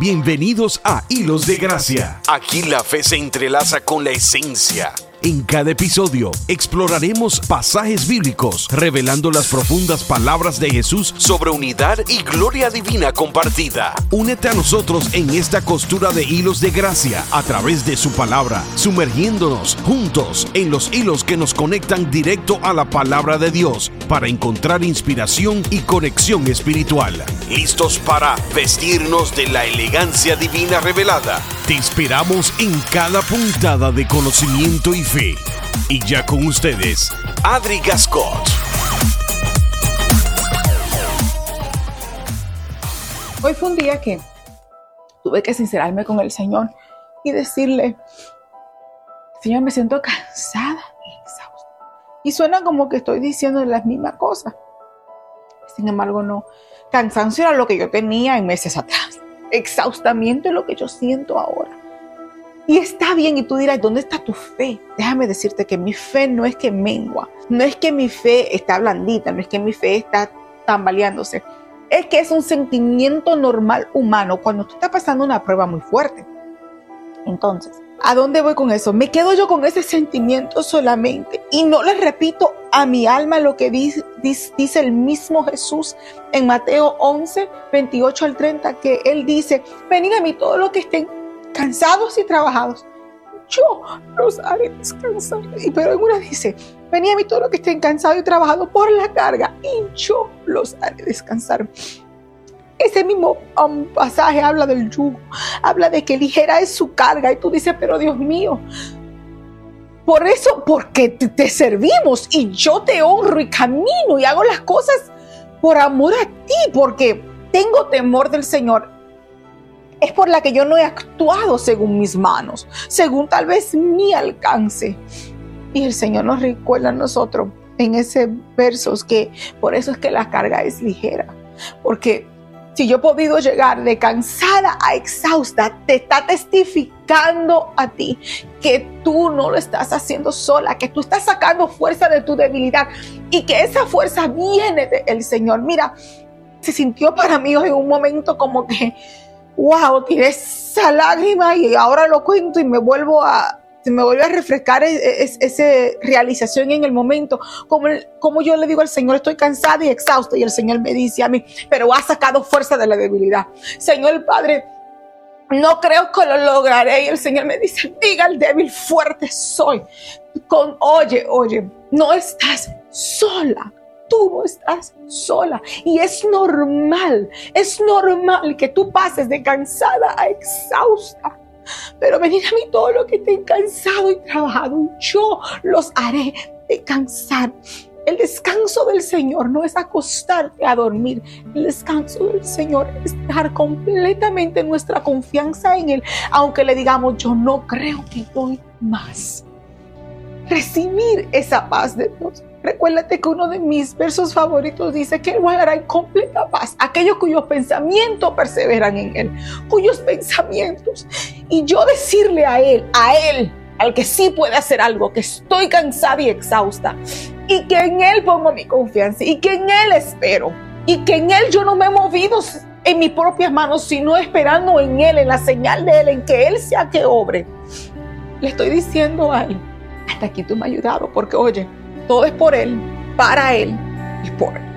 Bienvenidos a Hilos de Gracia. Aquí la fe se entrelaza con la esencia. En cada episodio exploraremos pasajes bíblicos revelando las profundas palabras de Jesús sobre unidad y gloria divina compartida. Únete a nosotros en esta costura de hilos de gracia a través de su palabra, sumergiéndonos juntos en los hilos que nos conectan directo a la palabra de Dios para encontrar inspiración y conexión espiritual. ¿Listos para vestirnos de la elegancia divina revelada? Te inspiramos en cada puntada de conocimiento y Y ya con ustedes, Adri Gascot. Hoy fue un día que tuve que sincerarme con el Señor y decirle, Señor, me siento cansada y exhausta. Y suena como que estoy diciendo las mismas cosas. Sin embargo, no. Cansancio era lo que yo tenía en meses atrás exhaustamiento es lo que yo siento ahora. Y está bien, y tú dirás, ¿dónde está tu fe? Déjame decirte que mi fe no es que mengua, no es que mi fe está blandita, no es que mi fe está tambaleándose, es que es un sentimiento normal humano cuando tú estás pasando una prueba muy fuerte. Entonces, ¿a dónde voy con eso? Me quedo yo con ese sentimiento solamente y no le repito a mi alma lo que dice, dice, el mismo Jesús en Mateo 11, 28 al 30, que Él dice, venid a mí todos los que estén cansados y trabajados, yo los haré descansar. Y pero en una dice, venid a mí todos los que estén cansados y trabajados por la carga, y yo los haré descansar. Ese mismo um, pasaje habla del yugo, habla de que ligera es su carga y tú dices, pero Dios mío, por eso, porque te, servimos y yo te honro y camino y hago las cosas por amor a ti, porque tengo temor del Señor. Es por la que yo no he actuado según mis manos, según tal vez mi alcance. Y el Señor nos recuerda a nosotros en ese versos que por eso es que la carga es ligera, porque si yo he podido llegar de cansada a exhausta, te está testificando a ti que tú no lo estás haciendo sola, que tú estás sacando fuerza de tu debilidad y que esa fuerza viene del Señor. Mira, se sintió para mí en un momento como que, wow, tiré esa lágrima y ahora lo cuento y me vuelvo a, me vuelve a refrescar e, e, esa realización en el momento, como, como yo le digo al Señor, estoy cansada y exhausta, y el Señor me dice a mí, pero ha sacado fuerza de la debilidad. Señor Padre, no creo que lo lograré. Y el Señor me dice, diga al débil, fuerte soy. Con, oye, oye, no estás sola. Tú estás sola. Y es normal, es normal que tú pases de cansada a exhausta. Pero venid a mí todo lo que estén cansado y trabajado, yo los haré descansar. El descanso del Señor no es acostarte a dormir. El descanso del Señor es estar completamente nuestra confianza en Él, aunque le digamos, yo no creo que doy más. Recibir esa paz de Dios. Recuérdate que uno de mis versos favoritos dice que Él guardará en completa paz aquellos cuyos pensamientos perseveran en Él, cuyos pensamientos. Y yo decirle a Él, a Él, al que sí puede hacer algo, que estoy cansada y exhausta, y que en Él pongo mi confianza, y que en Él espero, y que en Él yo no me he movido en mis propias manos, sino esperando en Él, en la señal de Él, en que Él sea que obre. Le estoy diciendo a Él, hasta aquí tú me has ayudado, porque oye, todo es por Él, para Él y por Él.